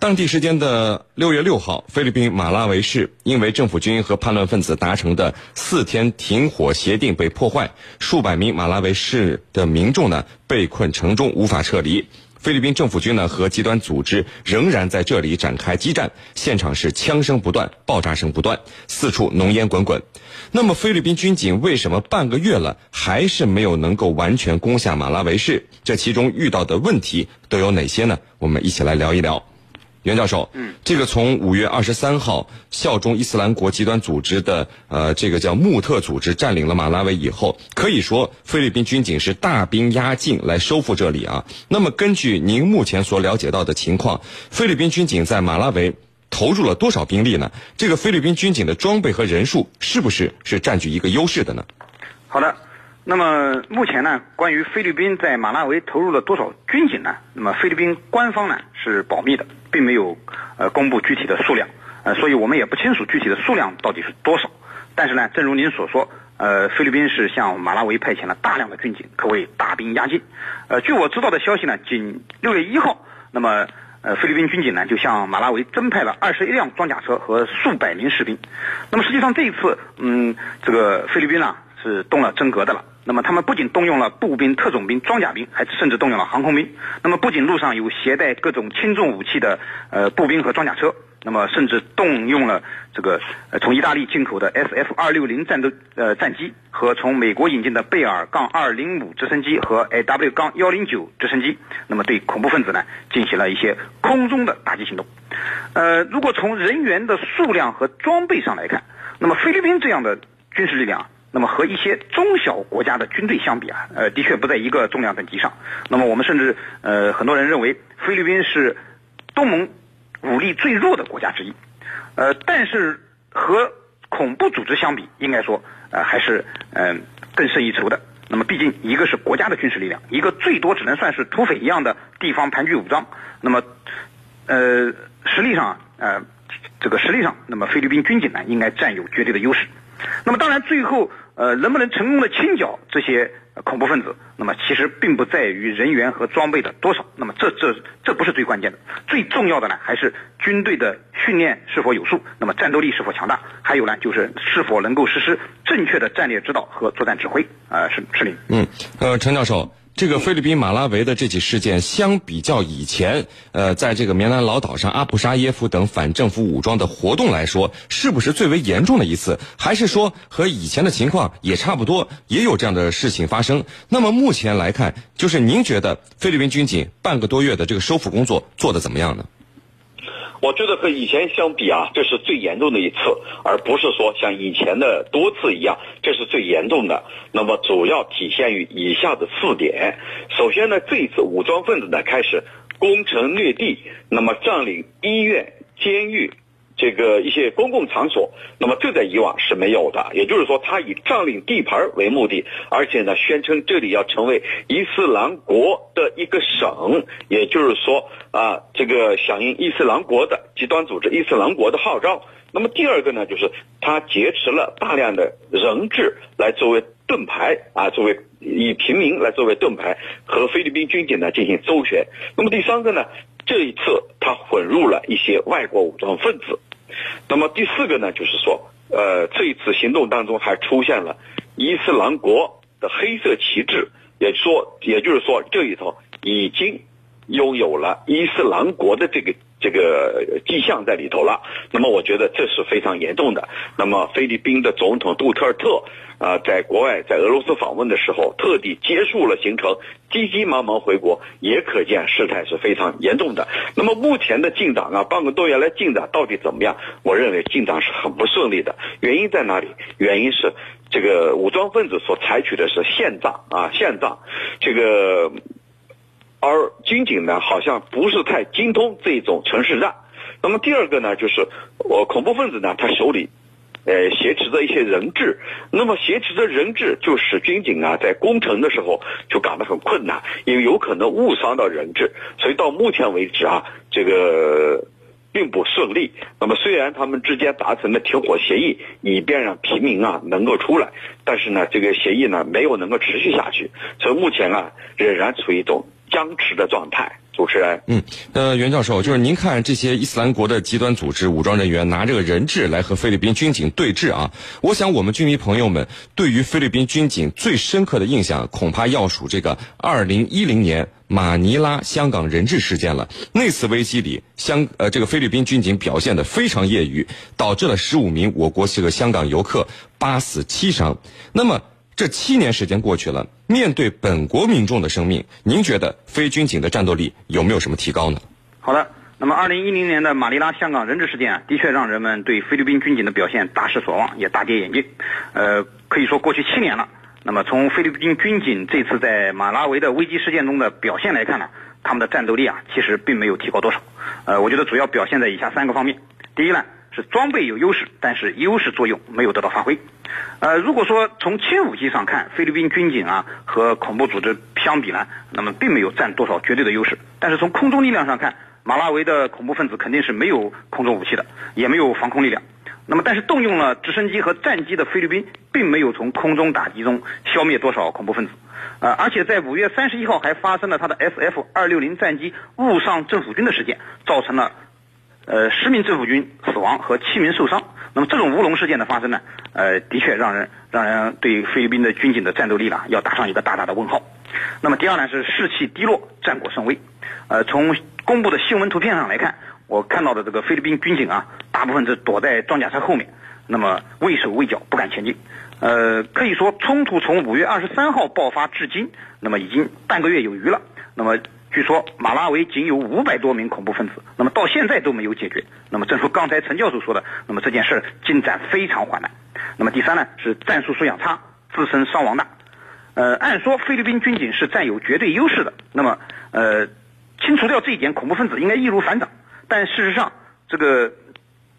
当地时间的六月六号，菲律宾马拉维市因为政府军和叛乱分子达成的四天停火协定被破坏，数百名马拉维市的民众呢被困城中无法撤离。菲律宾政府军呢和极端组织仍然在这里展开激战，现场是枪声不断、爆炸声不断，四处浓烟滚滚。那么菲律宾军警为什么半个月了还是没有能够完全攻下马拉维市？这其中遇到的问题都有哪些呢？我们一起来聊一聊。袁教授，嗯，这个从五月二十三号效忠伊斯兰国极端组织的呃这个叫穆特组织占领了马拉维以后，可以说菲律宾军警是大兵压境来收复这里啊。那么根据您目前所了解到的情况，菲律宾军警在马拉维投入了多少兵力呢？这个菲律宾军警的装备和人数是不是是占据一个优势的呢？好的。那么目前呢，关于菲律宾在马拉维投入了多少军警呢？那么菲律宾官方呢是保密的，并没有呃公布具体的数量，呃，所以我们也不清楚具体的数量到底是多少。但是呢，正如您所说，呃，菲律宾是向马拉维派遣了大量的军警，可谓大兵压境。呃，据我知道的消息呢，仅六月一号，那么呃菲律宾军警呢就向马拉维增派了二十一辆装甲车和数百名士兵。那么实际上这一次，嗯，这个菲律宾啊是动了真格的了。那么他们不仅动用了步兵、特种兵、装甲兵，还甚至动用了航空兵。那么不仅路上有携带各种轻重武器的呃步兵和装甲车，那么甚至动用了这个呃从意大利进口的 SF 二六零战斗呃战机和从美国引进的贝尔杠二零五直升机和 AW 杠幺零九直升机，那么对恐怖分子呢进行了一些空中的打击行动。呃，如果从人员的数量和装备上来看，那么菲律宾这样的军事力量。那么和一些中小国家的军队相比啊，呃，的确不在一个重量等级上。那么我们甚至呃，很多人认为菲律宾是东盟武力最弱的国家之一。呃，但是和恐怖组织相比，应该说呃还是嗯更胜一筹的。那么毕竟一个是国家的军事力量，一个最多只能算是土匪一样的地方盘踞武装。那么呃实力上呃这个实力上，那么菲律宾军警呢应该占有绝对的优势。那么当然最后。呃，能不能成功的清剿这些恐怖分子？那么其实并不在于人员和装备的多少，那么这这这不是最关键的，最重要的呢还是军队的训练是否有素，那么战斗力是否强大，还有呢就是是否能够实施正确的战略指导和作战指挥。啊，是是您。嗯，呃，陈教授。这个菲律宾马拉维的这起事件，相比较以前，呃，在这个棉兰老岛上阿布沙耶夫等反政府武装的活动来说，是不是最为严重的一次？还是说和以前的情况也差不多，也有这样的事情发生？那么目前来看，就是您觉得菲律宾军警半个多月的这个收复工作做得怎么样呢？我觉得和以前相比啊，这是最严重的一次，而不是说像以前的多次一样，这是最严重的。那么主要体现于以下的四点：首先呢，这一次武装分子呢开始攻城略地，那么占领医院、监狱。这个一些公共场所，那么这在以往是没有的。也就是说，他以占领地盘为目的，而且呢，宣称这里要成为伊斯兰国的一个省。也就是说，啊，这个响应伊斯兰国的极端组织伊斯兰国的号召。那么第二个呢，就是他劫持了大量的人质来作为盾牌啊，作为以平民来作为盾牌和菲律宾军警呢进行周旋。那么第三个呢，这一次他混入了一些外国武装分子。那么第四个呢，就是说，呃，这一次行动当中还出现了伊斯兰国的黑色旗帜，也说，也就是说，这里头已经拥有了伊斯兰国的这个这个迹象在里头了。那么，我觉得这是非常严重的。那么，菲律宾的总统杜特尔特。啊，在国外在俄罗斯访问的时候，特地结束了行程，急急忙忙回国，也可见事态是非常严重的。那么目前的进展啊，半个多月来进展到底怎么样？我认为进展是很不顺利的。原因在哪里？原因是这个武装分子所采取的是现仗啊，现仗，这个，而军警呢，好像不是太精通这种城市战。那么第二个呢，就是我恐怖分子呢，他手里。呃，挟持着一些人质，那么挟持着人质，就使军警啊在攻城的时候就感到很困难，因为有可能误伤到人质，所以到目前为止啊，这个并不顺利。那么虽然他们之间达成了停火协议，以便让平民啊能够出来，但是呢，这个协议呢没有能够持续下去，所以目前啊仍然处于一种僵持的状态。主持人，嗯，呃，袁教授，就是您看这些伊斯兰国的极端组织武装人员拿这个人质来和菲律宾军警对峙啊，我想我们军迷朋友们对于菲律宾军警最深刻的印象，恐怕要数这个二零一零年马尼拉香港人质事件了。那次危机里，香呃这个菲律宾军警表现的非常业余，导致了十五名我国这个香港游客八死七伤。那么。这七年时间过去了，面对本国民众的生命，您觉得非军警的战斗力有没有什么提高呢？好的，那么二零一零年的马尼拉香港人质事件啊，的确让人们对菲律宾军警的表现大失所望，也大跌眼镜。呃，可以说过去七年了，那么从菲律宾军警这次在马拉维的危机事件中的表现来看呢，他们的战斗力啊，其实并没有提高多少。呃，我觉得主要表现在以下三个方面。第一呢。是装备有优势，但是优势作用没有得到发挥。呃，如果说从轻武器上看，菲律宾军警啊和恐怖组织相比呢，那么并没有占多少绝对的优势。但是从空中力量上看，马拉维的恐怖分子肯定是没有空中武器的，也没有防空力量。那么，但是动用了直升机和战机的菲律宾，并没有从空中打击中消灭多少恐怖分子。呃，而且在五月三十一号还发生了他的 SF 二六零战机误上政府军的事件，造成了。呃，十名政府军死亡和七名受伤。那么这种乌龙事件的发生呢，呃，的确让人让人对菲律宾的军警的战斗力呢要打上一个大大的问号。那么第二呢是士气低落，战果甚微。呃，从公布的新闻图片上来看，我看到的这个菲律宾军警啊，大部分是躲在装甲车后面，那么畏手畏脚，不敢前进。呃，可以说冲突从五月二十三号爆发至今，那么已经半个月有余了。那么。据说马拉维仅有五百多名恐怖分子，那么到现在都没有解决。那么正如刚才陈教授说的，那么这件事进展非常缓慢。那么第三呢，是战术素养差，自身伤亡大。呃，按说菲律宾军警是占有绝对优势的，那么呃，清除掉这一点，恐怖分子应该易如反掌。但事实上，这个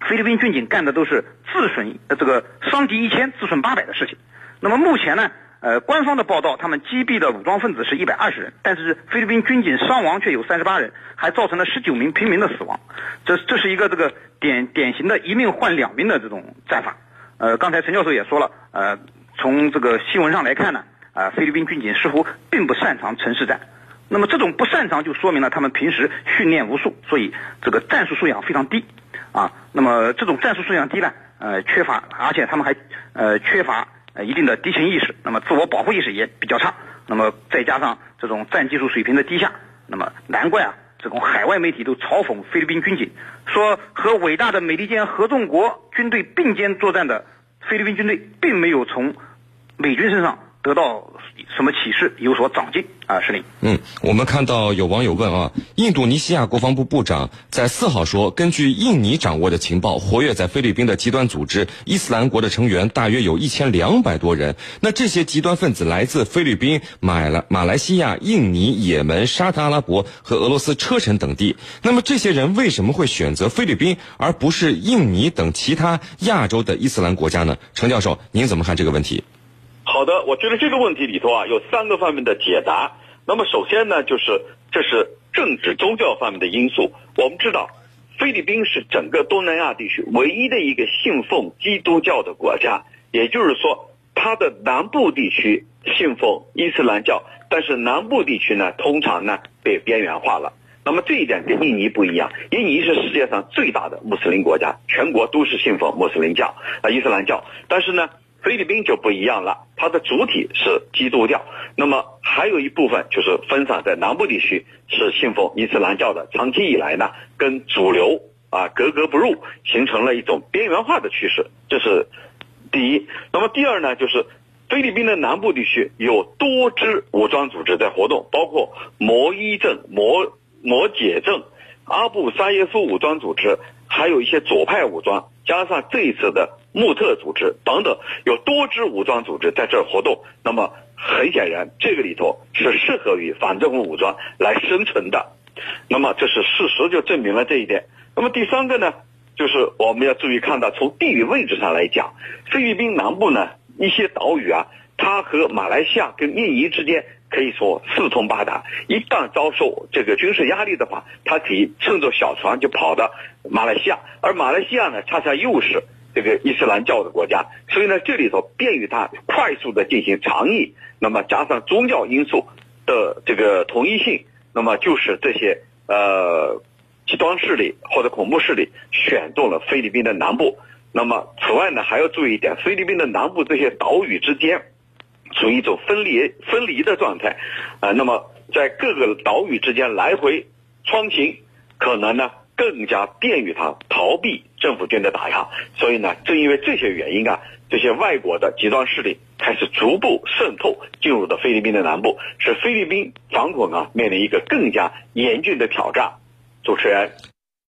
菲律宾军警干的都是自损呃这个伤敌一千自损八百的事情。那么目前呢？呃，官方的报道，他们击毙的武装分子是一百二十人，但是菲律宾军警伤亡却有三十八人，还造成了十九名平民的死亡。这这是一个这个典典型的一命换两命的这种战法。呃，刚才陈教授也说了，呃，从这个新闻上来看呢，啊，菲律宾军警似乎并不擅长城市战。那么这种不擅长就说明了他们平时训练无数，所以这个战术素养非常低。啊，那么这种战术素养低呢，呃，缺乏，而且他们还呃缺乏。呃，一定的敌情意识，那么自我保护意识也比较差，那么再加上这种战技术水平的低下，那么难怪啊，这种海外媒体都嘲讽菲律宾军警，说和伟大的美利坚合众国军队并肩作战的菲律宾军队，并没有从美军身上得到。什么启示有所长进啊？是令。嗯，我们看到有网友问啊，印度尼西亚国防部部长在四号说，根据印尼掌握的情报，活跃在菲律宾的极端组织伊斯兰国的成员大约有一千两百多人。那这些极端分子来自菲律宾、马来马来西亚、印尼、也门、沙特阿拉伯和俄罗斯车臣等地。那么这些人为什么会选择菲律宾，而不是印尼等其他亚洲的伊斯兰国家呢？程教授，您怎么看这个问题？好的，我觉得这个问题里头啊有三个方面的解答。那么首先呢，就是这是政治宗教方面的因素。我们知道，菲律宾是整个东南亚地区唯一的一个信奉基督教的国家，也就是说，它的南部地区信奉伊斯兰教，但是南部地区呢，通常呢被边缘化了。那么这一点跟印尼不一样，印尼是世界上最大的穆斯林国家，全国都是信奉穆斯林教啊伊斯兰教，但是呢。菲律宾就不一样了，它的主体是基督教，那么还有一部分就是分散在南部地区，是信奉伊斯兰教的。长期以来呢，跟主流啊格格不入，形成了一种边缘化的趋势。这是第一。那么第二呢，就是菲律宾的南部地区有多支武装组织在活动，包括摩伊镇、摩摩解镇、阿布沙耶夫武装组织，还有一些左派武装，加上这一次的。穆特组织等等，有多支武装组织在这儿活动。那么很显然，这个里头是适合于反政府武装来生存的。那么这是事实，就证明了这一点。那么第三个呢，就是我们要注意看到，从地理位置上来讲，菲律宾南部呢一些岛屿啊，它和马来西亚跟印尼之间可以说四通八达。一旦遭受这个军事压力的话，它可以乘着小船就跑到马来西亚，而马来西亚呢，恰恰又是。这个伊斯兰教的国家，所以呢，这里头便于他快速的进行长役，那么加上宗教因素的这个统一性，那么就使这些呃极端势力或者恐怖势力选中了菲律宾的南部。那么此外呢，还要注意一点，菲律宾的南部这些岛屿之间处于一种分离分离的状态，啊，那么在各个岛屿之间来回穿行，可能呢更加便于他逃避政府军的打压。所以呢，正因为这些原因啊，这些外国的极端势力开始逐步渗透进入到菲律宾的南部，使菲律宾反恐啊面临一个更加严峻的挑战。主持人。